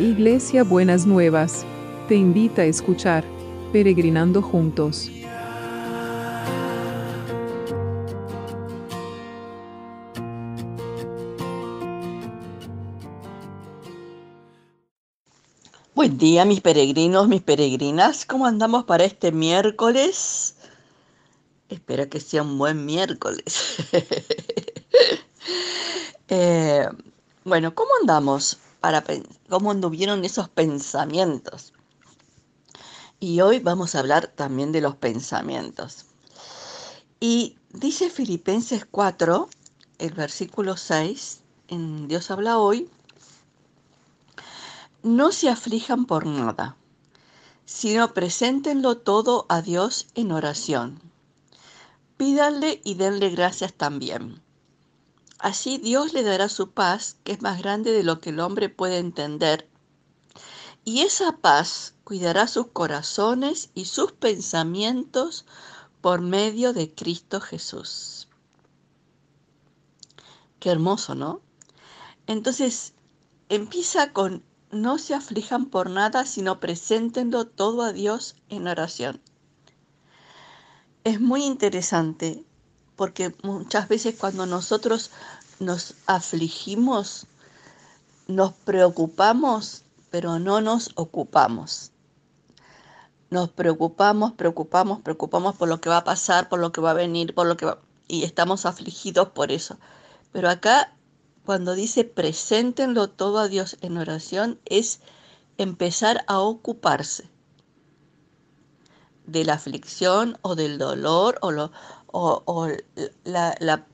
Iglesia Buenas Nuevas, te invita a escuchar Peregrinando Juntos. Buen día, mis peregrinos, mis peregrinas. ¿Cómo andamos para este miércoles? Espero que sea un buen miércoles. Eh, bueno, ¿cómo andamos? Para, ¿Cómo anduvieron esos pensamientos? Y hoy vamos a hablar también de los pensamientos. Y dice Filipenses 4, el versículo 6, en Dios habla hoy, no se aflijan por nada, sino preséntenlo todo a Dios en oración. Pídanle y denle gracias también. Así Dios le dará su paz, que es más grande de lo que el hombre puede entender. Y esa paz cuidará sus corazones y sus pensamientos por medio de Cristo Jesús. Qué hermoso, ¿no? Entonces, empieza con no se aflijan por nada, sino preséntenlo todo a Dios en oración. Es muy interesante porque muchas veces cuando nosotros nos afligimos, nos preocupamos, pero no nos ocupamos. Nos preocupamos, preocupamos, preocupamos por lo que va a pasar, por lo que va a venir, por lo que va... y estamos afligidos por eso. Pero acá cuando dice preséntenlo todo a Dios en oración, es empezar a ocuparse de la aflicción o del dolor o, lo, o, la,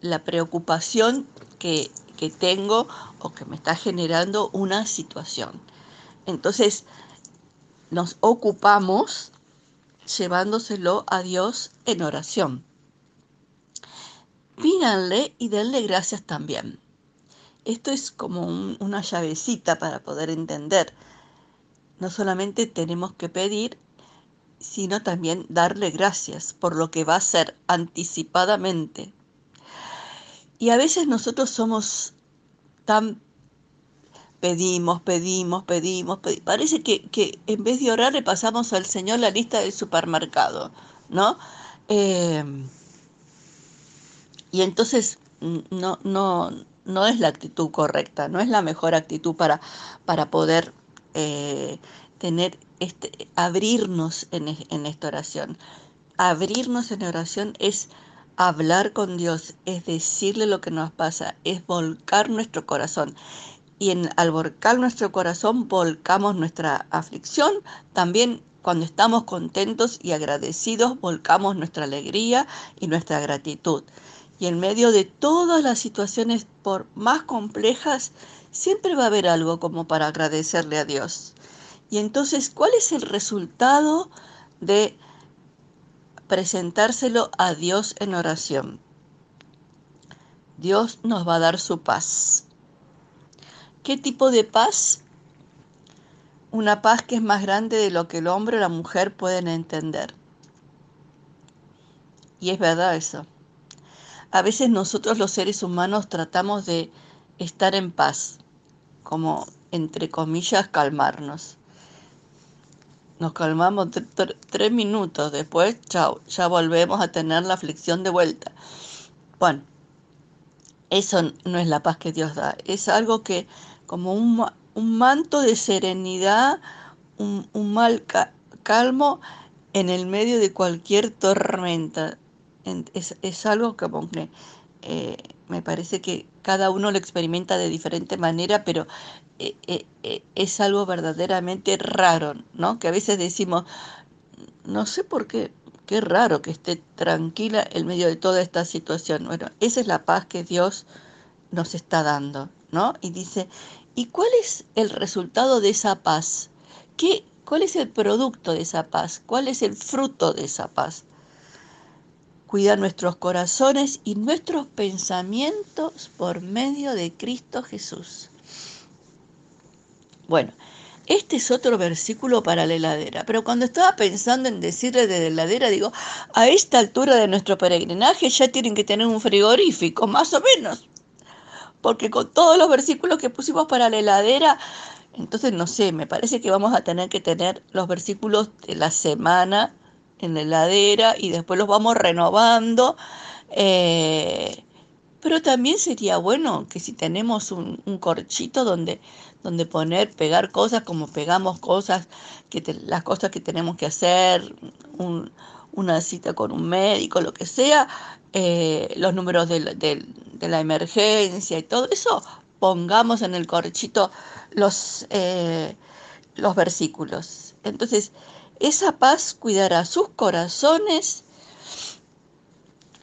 la, preocupación que, que tengo o que me está generando una situación. Entonces, nos ocupamos llevándoselo a Dios en oración. Pídanle y denle gracias también. Esto es como una llavecita para poder entender. No solamente tenemos que pedir, sino también darle gracias por lo que va a ser anticipadamente. Y a veces nosotros somos tan pedimos, pedimos, pedimos, parece que, en vez de orar le pasamos al Señor la lista del supermercado, ¿no? Eh, y entonces no, no, no es la actitud correcta, no es la mejor actitud para, para poder eh, tener este, abrirnos en, en esta oración. Abrirnos en oración es hablar con Dios, es decirle lo que nos pasa, es volcar nuestro corazón. Y en, al volcar nuestro corazón volcamos nuestra aflicción, también cuando estamos contentos y agradecidos volcamos nuestra alegría y nuestra gratitud. Y en medio de todas las situaciones, por más complejas, siempre va a haber algo como para agradecerle a Dios. Y entonces, ¿cuál es el resultado de presentárselo a Dios en oración? Dios nos va a dar su paz. ¿Qué tipo de paz? Una paz que es más grande de lo que el hombre o la mujer pueden entender. Y es verdad eso. A veces nosotros los seres humanos tratamos de estar en paz, como entre comillas calmarnos. Nos calmamos tres minutos, después, chao, ya volvemos a tener la aflicción de vuelta. Bueno, eso no es la paz que Dios da, es algo que como un, manto de serenidad, un, mal calmo en el medio de cualquier tormenta es, algo que eh, me parece que cada uno lo experimenta de diferente manera, pero eh, eh, es algo verdaderamente raro, ¿no? Que a veces decimos, no sé por qué, qué raro que esté tranquila en medio de toda esta situación. Bueno, esa es la paz que Dios nos está dando, ¿no? Y dice, ¿y cuál es el resultado de esa paz? ¿Qué, ¿Cuál es el producto de esa paz? ¿Cuál es el fruto de esa paz? Cuida nuestros corazones y nuestros pensamientos por medio de Cristo Jesús. Bueno, este es otro versículo para la heladera, pero cuando estaba pensando en decirle de la heladera, digo, a esta altura de nuestro peregrinaje ya tienen que tener un frigorífico, más o menos, porque con todos los versículos que pusimos para la heladera, Entonces, no sé, me parece que vamos a tener que tener los versículos de la semana en la heladera y después los vamos renovando. Eh, pero también sería bueno que si tenemos un, corchito donde, donde poner, pegar cosas como pegamos cosas, que las cosas que tenemos que hacer, una cita con un médico, lo que sea, eh, los números de, la emergencia y todo eso, pongamos en el corchito los, eh, los versículos. Entonces, esa paz cuidará sus corazones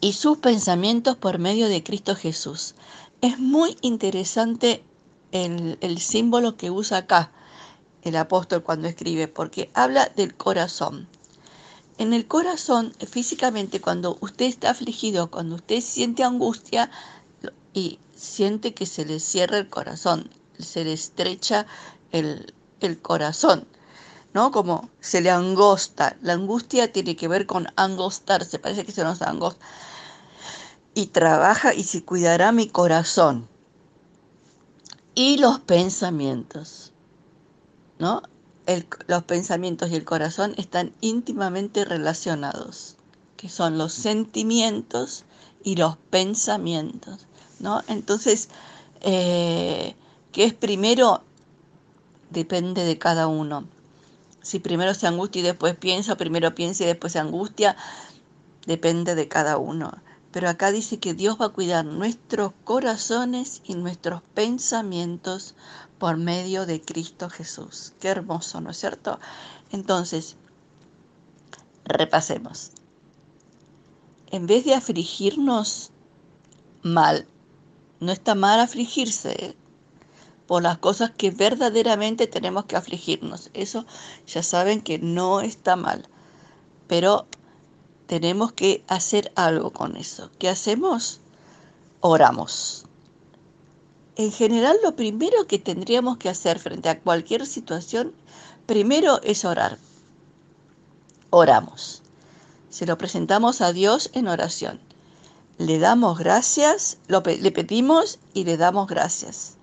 y sus pensamientos por medio de Cristo Jesús. Es muy interesante el, el símbolo que usa acá el apóstol cuando escribe, porque habla del corazón. En el corazón, físicamente, cuando usted está afligido, cuando usted siente angustia y siente que se le cierra el corazón, se le estrecha el, corazón, ¿no? Como se le angosta. La angustia tiene que ver con angostarse, parece que se nos angosta. Y trabaja y se cuidará mi corazón. Y los pensamientos, ¿no? los pensamientos y el corazón están íntimamente relacionados, que son los sentimientos y los pensamientos, ¿no? Entonces, eh, ¿Qué es primero? Depende de cada uno. Si primero se angustia y después piensa, primero piensa y después se angustia, depende de cada uno. Pero acá dice que Dios va a cuidar nuestros corazones y nuestros pensamientos por medio de Cristo Jesús. Qué hermoso, ¿no es cierto? Entonces, repasemos. En vez de afligirnos mal, no está mal afligirse, ¿eh? Por las cosas que verdaderamente tenemos que afligirnos. Eso ya saben que no está mal, pero tenemos que hacer algo con eso. ¿Qué hacemos? Oramos. En general, lo primero que tendríamos que hacer frente a cualquier situación, primero es orar. Oramos. Se lo presentamos a Dios en oración. Le damos gracias, le pedimos y le damos gracias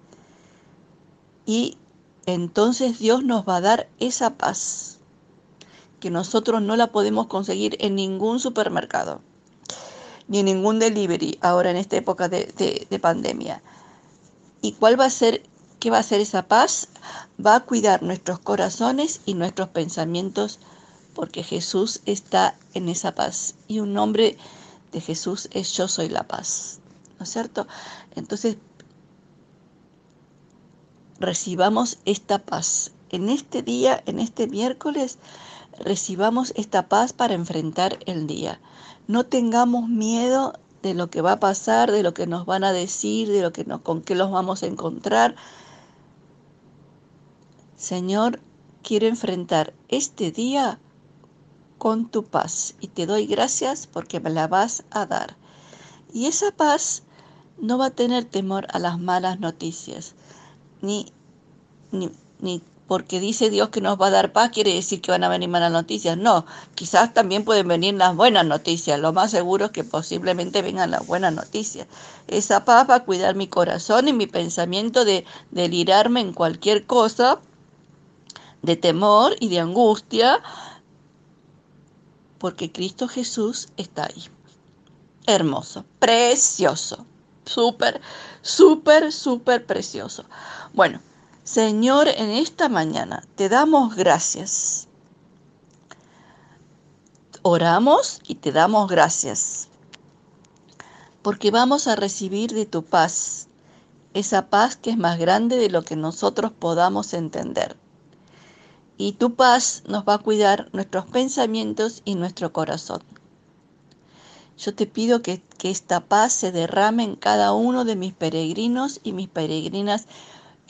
y entonces Dios nos va a dar esa paz que nosotros no la podemos conseguir en ningún supermercado, ni en ningún delivery ahora en esta época de, pandemia. ¿Y cuál va a ser, qué va a ser esa paz? Va a cuidar nuestros corazones y nuestros pensamientos porque Jesús está en esa paz. Y un nombre de Jesús es yo soy la paz. ¿No es cierto? Entonces recibamos esta paz. En este día, en este miércoles, recibamos esta paz para enfrentar el día. No tengamos miedo de lo que va a pasar, de lo que nos van a decir, de lo que nos, con qué los vamos a encontrar. Señor, quiero enfrentar este día con tu paz y te doy gracias porque me la vas a dar. Y esa paz no va a tener temor a las malas noticias, ni, ni, porque dice Dios que nos va a dar paz, quiere decir que van a venir malas noticias. No, quizás también pueden venir las buenas noticias. Lo más seguro es que posiblemente vengan las buenas noticias. Esa paz va a cuidar mi corazón y mi pensamiento de delirarme en cualquier cosa, de temor y de angustia, porque Cristo Jesús está ahí. Hermoso, precioso, súper, súper, súper precioso. Bueno, Señor, en esta mañana te damos gracias. Oramos y te damos gracias, porque vamos a recibir de tu paz, esa paz que es más grande de lo que nosotros podamos entender. Y tu paz nos va a cuidar nuestros pensamientos y nuestro corazón. Yo te pido que, que esta paz se derrame en cada uno de mis peregrinos y mis peregrinas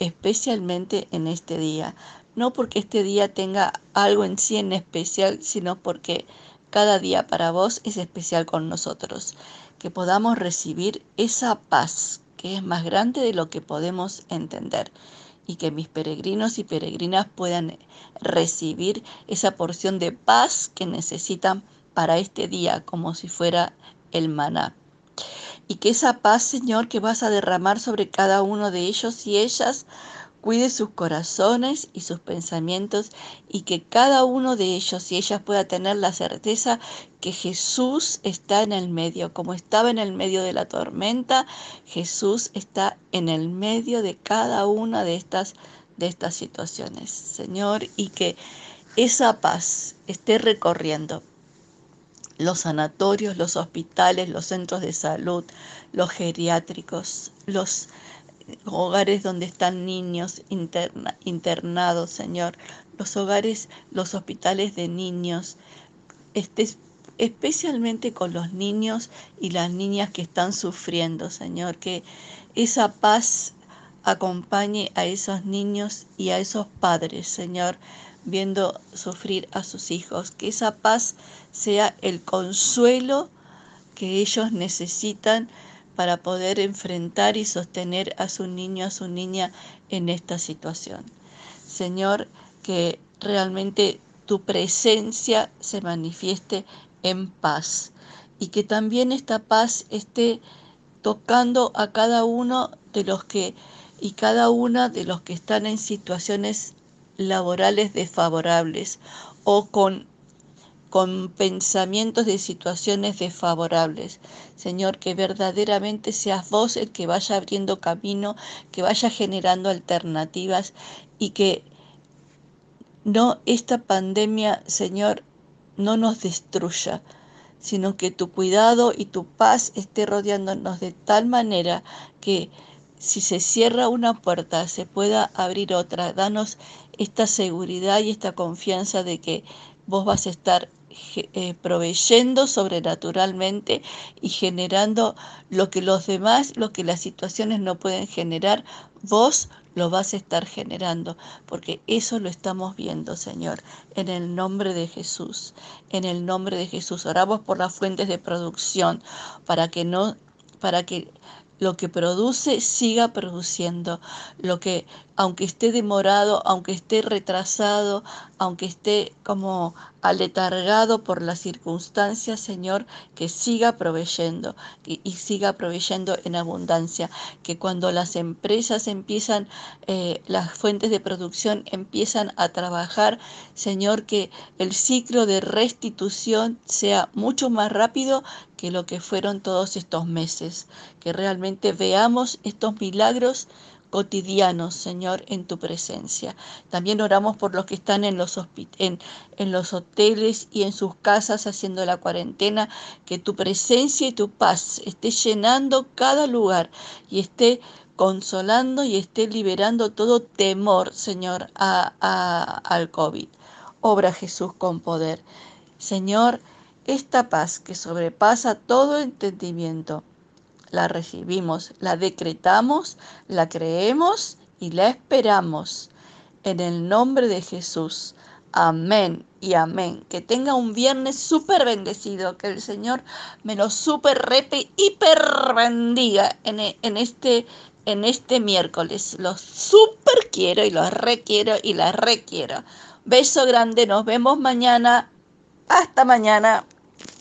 especialmente en este día. No porque este día tenga algo en sí en especial, sino porque cada día para vos es especial con nosotros. Que podamos recibir esa paz que es más grande de lo que podemos entender y que mis peregrinos y peregrinas puedan recibir esa porción de paz que necesitan para este día, como si fuera el maná y que esa paz, Señor, que vas a derramar sobre cada uno de ellos y ellas cuide sus corazones y sus pensamientos y que cada uno de ellos y ellas pueda tener la certeza que Jesús está en el medio, como estaba en el medio de la tormenta, Jesús está en el medio de cada una de estas de estas situaciones, Señor, y que esa paz esté recorriendo los sanatorios, los hospitales, los centros de salud, los geriátricos, los hogares donde están niños internados, Señor, los hogares, los hospitales de niños, este, especialmente con los niños y las niñas que están sufriendo, Señor, que esa paz acompañe a esos niños y a esos padres, Señor, viendo sufrir a sus hijos, que esa paz sea el consuelo que ellos necesitan para poder enfrentar y sostener a su niño, a su niña en esta situación. Señor, que realmente tu presencia se manifieste en paz y que también esta paz esté tocando a cada uno de los que y cada una de los que están en situaciones laborales desfavorables o con con pensamientos de situaciones desfavorables. Señor, que verdaderamente seas vos el que vaya abriendo camino, que vaya generando alternativas y que no esta pandemia, Señor, no nos destruya, sino que tu cuidado y tu paz esté rodeándonos de tal manera que si se cierra una puerta, se pueda abrir otra. Danos esta seguridad y esta confianza de que vos vas a estar eh, proveyendo sobrenaturalmente y generando lo que los demás, lo que las situaciones no pueden generar, vos lo vas a estar generando, porque eso lo estamos viendo, Señor, en el nombre de Jesús. En el nombre de Jesús oramos por las fuentes de producción para que no para que lo que produce siga produciendo, lo que aunque esté demorado, aunque esté retrasado, aunque esté como aletargado por las circunstancias, Señor, que siga proveyendo y, siga proveyendo en abundancia, que cuando las empresas empiezan, eh, las fuentes de producción empiezan a trabajar, Señor, que el ciclo de restitución sea mucho más rápido que lo que fueron todos estos meses, que realmente veamos estos milagros cotidianos, Señor, en tu presencia. También oramos por los que están en los, en, en los hoteles y en sus casas haciendo la cuarentena, que tu presencia y tu paz esté llenando cada lugar y esté consolando y esté liberando todo temor, Señor, a, al COVID. Obra Jesús con poder. Señor, esta paz que sobrepasa todo entendimiento, la recibimos, la decretamos, la creemos y la esperamos. En el nombre de Jesús. Amén y amén. Que tenga un viernes súper bendecido. Que el Señor me lo súper repe, hiper bendiga en, en, este, en este miércoles. Los súper quiero y los requiero y las requiero. Beso grande. Nos vemos mañana. Hasta mañana.